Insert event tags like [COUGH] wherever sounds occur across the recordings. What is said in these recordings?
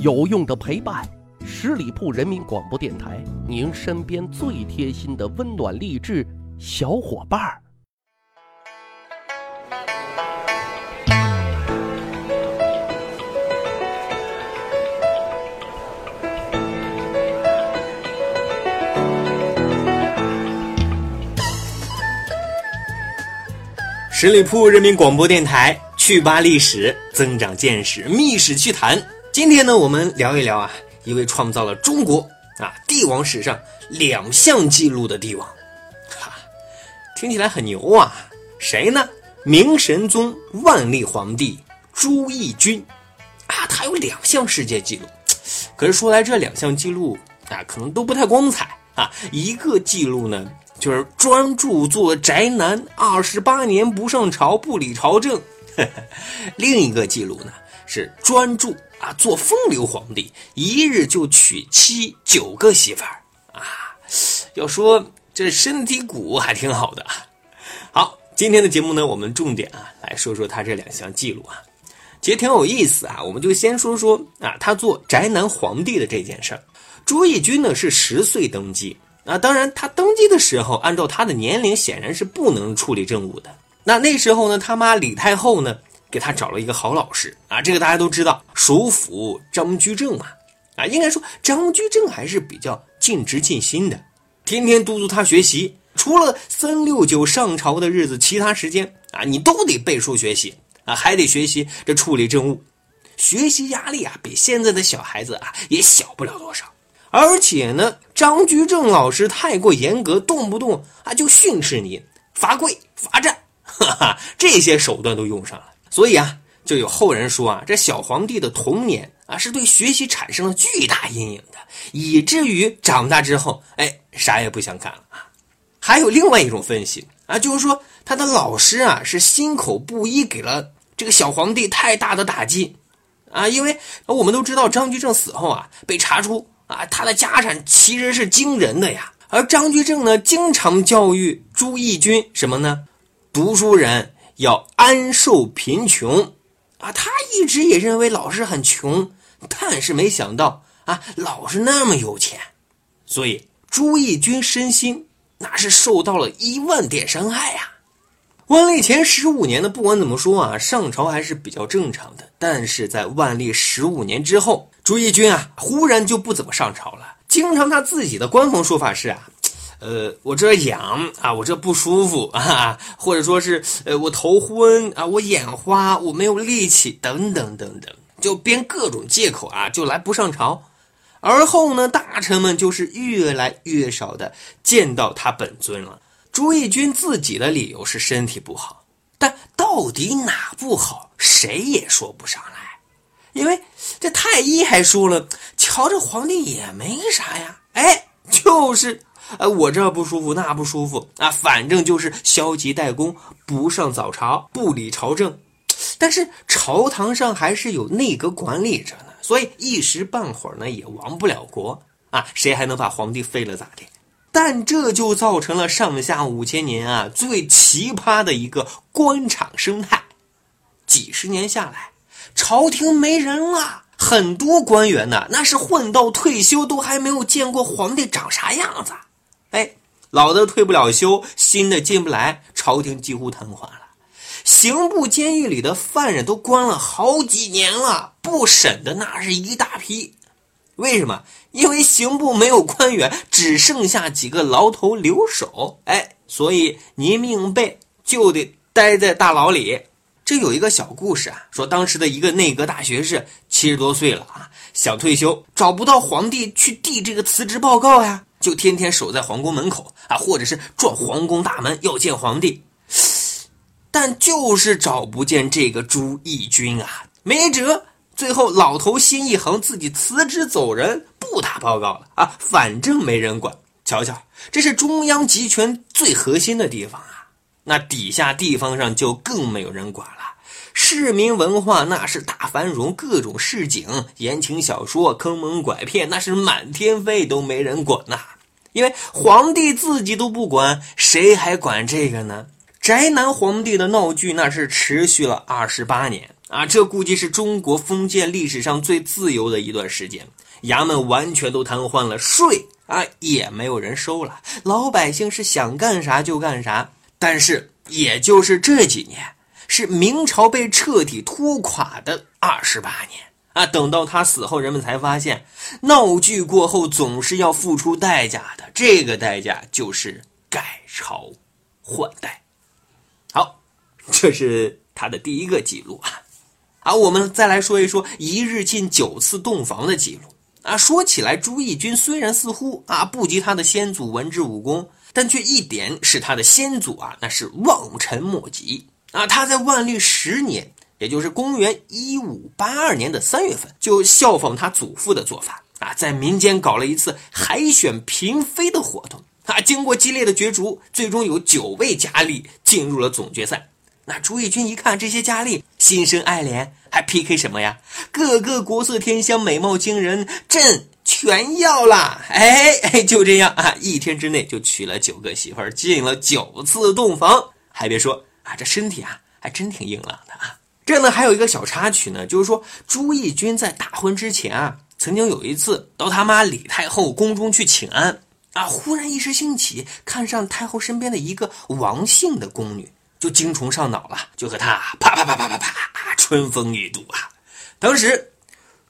有用的陪伴，十里铺人民广播电台，您身边最贴心的温暖励志小伙伴儿。十里铺人民广播电台，趣吧历史，增长见识，密史趣谈。今天呢，我们聊一聊啊，一位创造了中国啊帝王史上两项记录的帝王，哈，听起来很牛啊！谁呢？明神宗万历皇帝朱翊钧啊，他有两项世界纪录。可是说来这两项记录啊，可能都不太光彩啊。一个记录呢。就是专注做宅男，二十八年不上朝，不理朝政。[LAUGHS] 另一个记录呢是专注啊做风流皇帝，一日就娶妻九个媳妇儿啊。要说这身体骨还挺好的。好，今天的节目呢，我们重点啊来说说他这两项记录啊，其实挺有意思啊。我们就先说说啊他做宅男皇帝的这件事儿。朱翊钧呢是十岁登基。那当然，他登基的时候，按照他的年龄，显然是不能处理政务的。那那时候呢，他妈李太后呢，给他找了一个好老师啊，这个大家都知道，首辅张居正嘛。啊，应该说张居正还是比较尽职尽心的，天天督促他学习。除了三六九上朝的日子，其他时间啊，你都得背书学习啊，还得学习这处理政务。学习压力啊，比现在的小孩子啊也小不了多少。而且呢，张居正老师太过严格，动不动啊就训斥你、罚跪、罚站，哈哈，这些手段都用上了。所以啊，就有后人说啊，这小皇帝的童年啊是对学习产生了巨大阴影的，以至于长大之后，哎，啥也不想干了啊。还有另外一种分析啊，就是说他的老师啊是心口不一，给了这个小皇帝太大的打击啊，因为我们都知道张居正死后啊被查出。啊，他的家产其实是惊人的呀。而张居正呢，经常教育朱翊钧什么呢？读书人要安受贫穷。啊，他一直也认为老师很穷，但是没想到啊，老师那么有钱。所以朱翊钧身心那是受到了一万点伤害呀。万历前十五年呢，不管怎么说啊，上朝还是比较正常的。但是在万历十五年之后。朱翊钧啊，忽然就不怎么上朝了。经常他自己的官方说法是啊，呃，我这痒啊，我这不舒服啊，或者说是呃，我头昏啊，我眼花，我没有力气，等等等等，就编各种借口啊，就来不上朝。而后呢，大臣们就是越来越少的见到他本尊了。朱翊钧自己的理由是身体不好，但到底哪不好，谁也说不上来。因为这太医还说了，瞧这皇帝也没啥呀，哎，就是，呃，我这不舒服，那不舒服啊，反正就是消极怠工，不上早朝，不理朝政。但是朝堂上还是有内阁管理着呢，所以一时半会儿呢也亡不了国啊，谁还能把皇帝废了咋的？但这就造成了上下五千年啊最奇葩的一个官场生态，几十年下来。朝廷没人了，很多官员呢，那是混到退休都还没有见过皇帝长啥样子。哎，老的退不了休，新的进不来，朝廷几乎瘫痪了。刑部监狱里的犯人都关了好几年了，不审的那是一大批。为什么？因为刑部没有官员，只剩下几个牢头留守。哎，所以您命背就得待在大牢里。这有一个小故事啊，说当时的一个内阁大学士七十多岁了啊，想退休，找不到皇帝去递这个辞职报告呀，就天天守在皇宫门口啊，或者是撞皇宫大门要见皇帝，但就是找不见这个朱翊钧啊，没辙，最后老头心一横，自己辞职走人，不打报告了啊，反正没人管。瞧瞧，这是中央集权最核心的地方啊。那底下地方上就更没有人管了，市民文化那是大繁荣，各种市井言情小说、坑蒙拐骗那是满天飞，都没人管呐。因为皇帝自己都不管，谁还管这个呢？宅男皇帝的闹剧那是持续了二十八年啊，这估计是中国封建历史上最自由的一段时间，衙门完全都瘫痪了，税啊也没有人收了，老百姓是想干啥就干啥。但是，也就是这几年，是明朝被彻底拖垮的二十八年啊。等到他死后，人们才发现，闹剧过后总是要付出代价的，这个代价就是改朝换代。好，这是他的第一个记录啊。好，我们再来说一说一日进九次洞房的记录啊。说起来，朱翊钧虽然似乎啊不及他的先祖文治武功，但却一点使他的先祖啊那是望尘莫及啊。他在万历十年，也就是公元一五八二年的三月份，就效仿他祖父的做法啊，在民间搞了一次海选嫔妃的活动啊。经过激烈的角逐，最终有九位佳丽进入了总决赛。那朱翊钧一看这些佳丽，心生爱怜，还 PK 什么呀？个个国色天香，美貌惊人，朕全要了！哎哎，就这样啊，一天之内就娶了九个媳妇儿，进了九次洞房。还别说啊，这身体啊还真挺硬朗的啊。这呢还有一个小插曲呢，就是说朱翊钧在大婚之前啊，曾经有一次到他妈李太后宫中去请安啊，忽然一时兴起，看上太后身边的一个王姓的宫女。就精虫上脑了，就和她啪啪啪啪啪啪春风一度啊！当时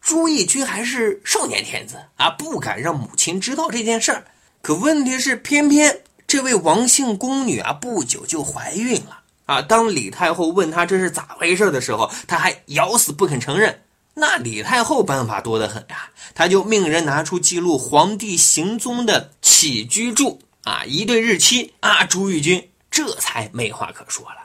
朱翊钧还是少年天子啊，不敢让母亲知道这件事儿。可问题是，偏偏这位王姓宫女啊，不久就怀孕了啊！当李太后问他这是咋回事的时候，他还咬死不肯承认。那李太后办法多得很呀，他就命人拿出记录皇帝行踪的起居注啊，一对日期啊，朱翊钧。这才没话可说了。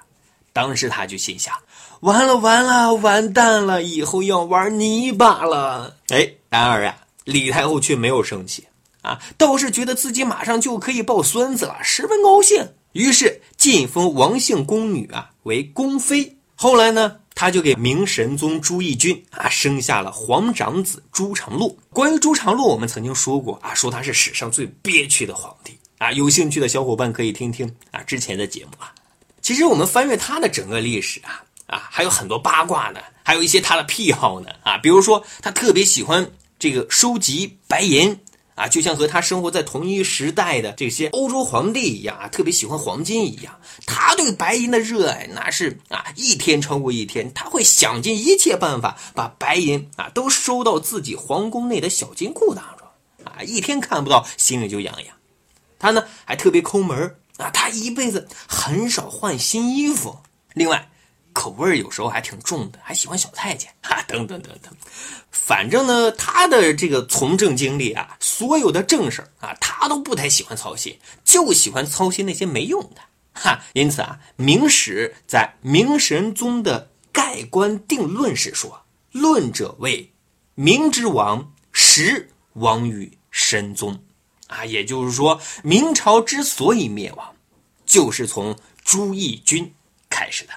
当时他就心想：完了完了，完蛋了，以后要玩泥巴了。哎，然而啊，李太后却没有生气啊，倒是觉得自己马上就可以抱孙子了，十分高兴。于是晋封王姓宫女啊为宫妃。后来呢，他就给明神宗朱翊钧啊生下了皇长子朱常洛。关于朱常洛，我们曾经说过啊，说他是史上最憋屈的皇帝。啊，有兴趣的小伙伴可以听听啊之前的节目啊。其实我们翻阅他的整个历史啊啊，还有很多八卦呢，还有一些他的癖好呢啊。比如说，他特别喜欢这个收集白银啊，就像和他生活在同一时代的这些欧洲皇帝一样啊，特别喜欢黄金一样。他对白银的热爱那是啊一天超过一天，他会想尽一切办法把白银啊都收到自己皇宫内的小金库当中啊，一天看不到心里就痒痒。他呢还特别抠门啊，他一辈子很少换新衣服。另外，口味有时候还挺重的，还喜欢小太监 [LAUGHS] 啊，等等等等。反正呢，他的这个从政经历啊，所有的正事啊，他都不太喜欢操心，就喜欢操心那些没用的哈。因此啊，《明史》在明神宗的盖棺定论时说：“论者谓明之亡，实亡于神宗。”啊，也就是说，明朝之所以灭亡，就是从朱翊钧开始的。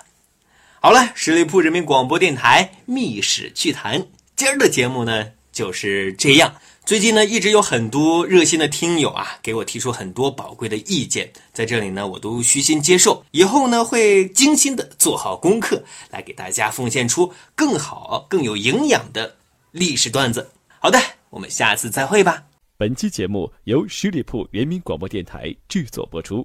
好了，十里铺人民广播电台《秘史趣谈》今儿的节目呢就是这样。最近呢，一直有很多热心的听友啊，给我提出很多宝贵的意见，在这里呢，我都虚心接受。以后呢，会精心的做好功课，来给大家奉献出更好、更有营养的历史段子。好的，我们下次再会吧。本期节目由十里铺人民广播电台制作播出。